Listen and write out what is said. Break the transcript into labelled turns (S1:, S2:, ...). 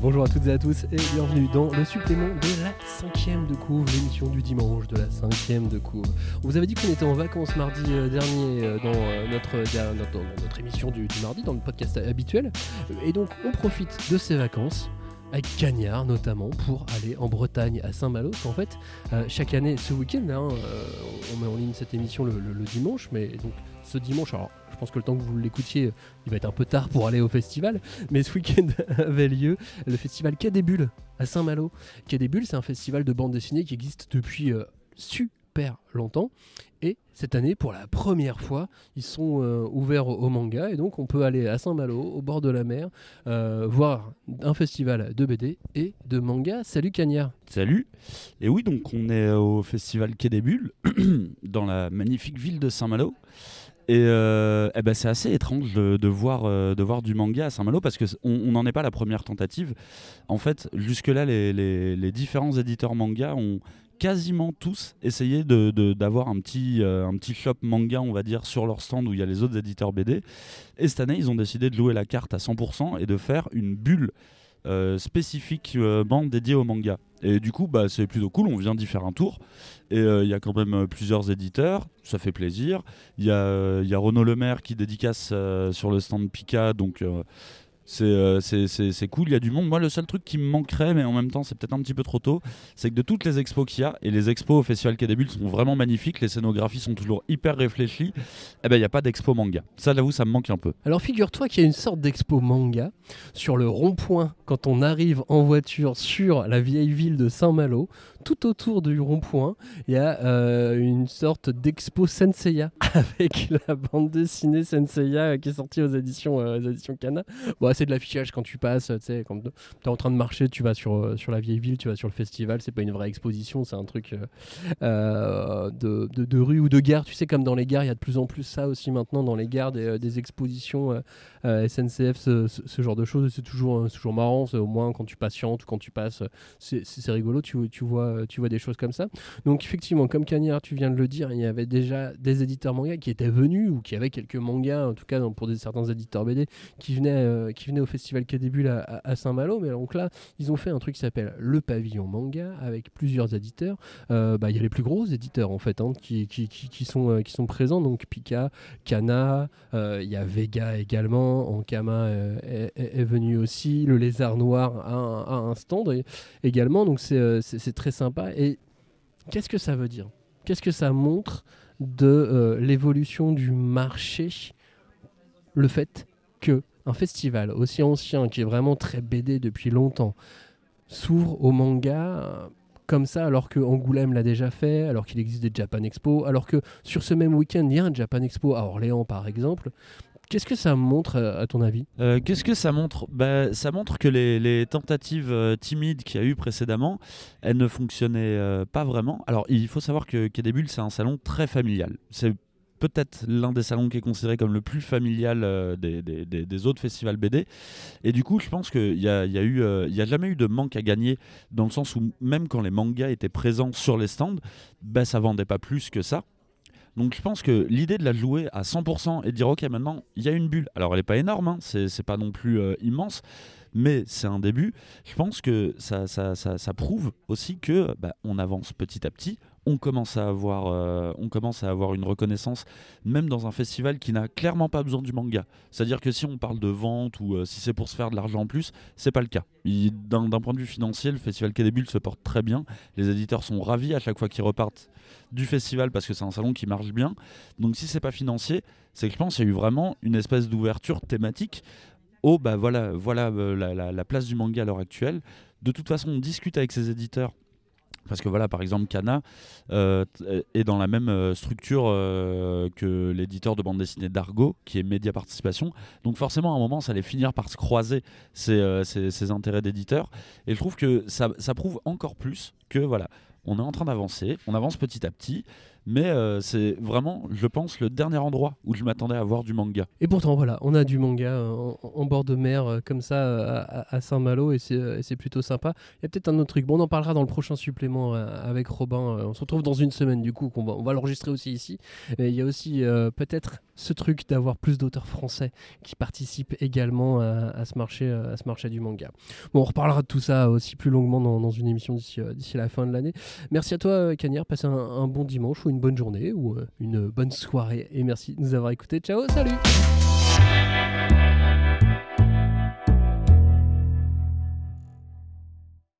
S1: Bonjour à toutes et à tous et bienvenue dans le supplément de la cinquième de couvre, l'émission du dimanche de la cinquième de couvre. On vous avait dit qu'on était en vacances mardi euh, dernier euh, dans, euh, dans notre émission du, mardi, dans le podcast habituel. Et donc on profite de ces vacances avec Cagnard notamment pour aller en Bretagne à Saint-Malo. Qu'en fait, chaque année, ce week-end, hein, on met en ligne cette émission le, dimanche, mais donc ce dimanche, alors pense que le temps que vous l'écoutiez, il va être un peu tard pour aller au festival, mais ce week-end avait lieu le festival Quai à Saint-Malo. Quai Bulles, c'est un festival de bande dessinée qui existe depuis euh, super longtemps. Et cette année, pour la première fois, ils sont euh, ouverts au, manga. Et donc, on peut aller à Saint-Malo, au bord de la mer, euh, voir un festival de BD et de manga. Salut Cagnard
S2: Salut. Et oui, donc on est au festival Quai des Bulles, dans la magnifique ville de Saint-Malo. Et euh, eh ben c'est assez étrange de, voir, euh, de voir du manga à Saint-Malo parce qu'on on n'en est pas la première tentative. En fait, jusque-là, les, différents éditeurs manga ont quasiment tous essayé d'avoir un, petit, euh, un petit shop manga, on va dire, sur leur stand où il y a les autres éditeurs BD. Et cette année, ils ont décidé de jouer la carte à 100% et de faire une bulle spécifiquement dédiée au manga. Et du coup, bah, c'est plutôt cool, on vient d'y faire un tour. Et euh, il y a quand même euh, plusieurs éditeurs, ça fait plaisir. Il y, a, euh, y a Renaud Lemaire qui dédicace euh, sur le stand Pika, donc euh, c'est euh, c'est- cool, il y a du monde. Moi, le seul truc qui me manquerait, mais en même temps, c'est peut-être un petit peu trop tôt, c'est que de toutes les expos qu'il y a, et les expos au Festival Quai des Bulles sont vraiment magnifiques, les scénographies sont toujours hyper réfléchies, eh ben, il n'y a pas d'expo manga. Ça, j'avoue, ça me manque un peu.
S1: Alors figure-toi qu'il y a une sorte d'expo manga sur le rond-point quand on arrive en voiture sur la vieille ville de Saint-Malo. Tout autour du rond-point, il y a euh, une sorte d'expo Senseiya avec la bande dessinée Senseiya qui est sortie aux éditions, euh, aux éditions Kana. C'est de l'affichage quand tu passes, tu sais, quand tu es en train de marcher, tu vas sur, euh, sur la vieille ville, tu vas sur le festival, c'est pas une vraie exposition, c'est un truc euh, euh, de, de, rue ou de gare. Tu sais, comme dans les gares, il y a de plus en plus ça aussi maintenant dans les gares, des, des expositions SNCF, ce, ce- genre de choses. C'est toujours, toujours marrant, au moins quand tu patientes ou quand tu passes, c'est rigolo, tu, vois, tu vois des choses comme ça. Donc effectivement, comme Cagnard, tu viens de le dire, il y avait déjà des éditeurs manga qui étaient venus ou qui avaient quelques mangas, en tout cas pour des, certains éditeurs BD, qui venaient, au festival Bulles à, à- Saint-Malo. Mais donc là, ils ont fait un truc qui s'appelle le pavillon manga avec plusieurs éditeurs. Euh, bah, Il y a les plus gros éditeurs en fait hein, euh, qui sont présents, donc Pika, Kana, euh, il y a Vega également, Ankama est, venu aussi, le lézard noir a un, stand également, donc c'est très sympa. Et qu'est-ce que ça veut dire? Qu'est-ce que ça montre de l'évolution du marché? Le fait un festival aussi ancien, qui est vraiment très BD depuis longtemps, s'ouvre au manga comme ça, alors que Angoulême l'a déjà fait, alors qu'il existe des Japan Expo, alors que sur ce même week-end, il y a un Japan Expo à Orléans, par exemple. Qu'est-ce que ça montre, euh, à ton avis?
S2: Euh, Qu'est-ce que ça montre? Bah, Ça montre que les, tentatives euh, timides qu'il y a eu précédemment, elles ne fonctionnaient pas vraiment. Alors, il faut savoir que Quai Bulles, c'est un salon très familial. C'est peut-être l'un des salons qui est considéré comme le plus familial euh, des, autres festivals BD. Et du coup, je pense qu'il n'y a, il y a, eu, euh, y a jamais eu de manque à gagner, dans le sens où même quand les mangas étaient présents sur les stands, bah, ça vendait pas plus que ça. Donc je pense que l'idée de la jouer à 100% et de dire ok maintenant il y a une bulle, alors elle n'est pas énorme, hein, c'est pas non plus euh, immense, mais c'est un début, je pense que ça, ça, ça, prouve aussi que bah, on avance petit à petit, on commence à avoir, euh, on commence à avoir une reconnaissance même dans un festival qui n'a clairement pas besoin du manga. C'est-à-dire que si on parle de vente ou euh, si c'est pour se faire de l'argent en plus, c'est pas le cas. D'un point de vue financier, le festival Quai se porte très bien, les éditeurs sont ravis à chaque fois qu'ils repartent du festival parce que c'est un salon qui marche bien. Donc si c'est pas financier, c'est que je pense qu'il y a eu vraiment une espèce d'ouverture thématique au bah voilà, voilà euh, la, la- la place du manga à l'heure actuelle. De toute façon, on discute avec ses éditeurs. Parce que voilà, par exemple, Kana euh, est dans la même euh, structure que l'éditeur de bande dessinée d'Argo, qui est Média Participation. Donc forcément, à un moment, ça allait finir par se croiser ces, intérêts d'éditeurs. Et je trouve que ça, ça prouve encore plus que voilà, on est en train d'avancer, on avance petit à petit, Mais euh, c'est vraiment, je pense, le dernier endroit où je m'attendais à voir du manga.
S1: Et pourtant, voilà, on a du manga euh, en, bord de mer euh, comme ça à, Saint-Malo et c'est plutôt sympa. Il y a peut-être un autre truc. Bon, on en parlera dans le prochain supplément avec Robin. On se retrouve dans une semaine du coup, on va l'enregistrer aussi ici. Et il y a aussi peut-être ce truc d'avoir plus d'auteurs français qui participent également à, ce marché, à ce marché du manga. Bon, on reparlera de tout ça aussi plus longuement dans, une émission d'ici la fin de l'année. Merci à toi, Cagnard. Passez un, un bon dimanche ou une bonne journée ou euh, une bonne soirée. Et merci de nous avoir écoutés. Ciao, salut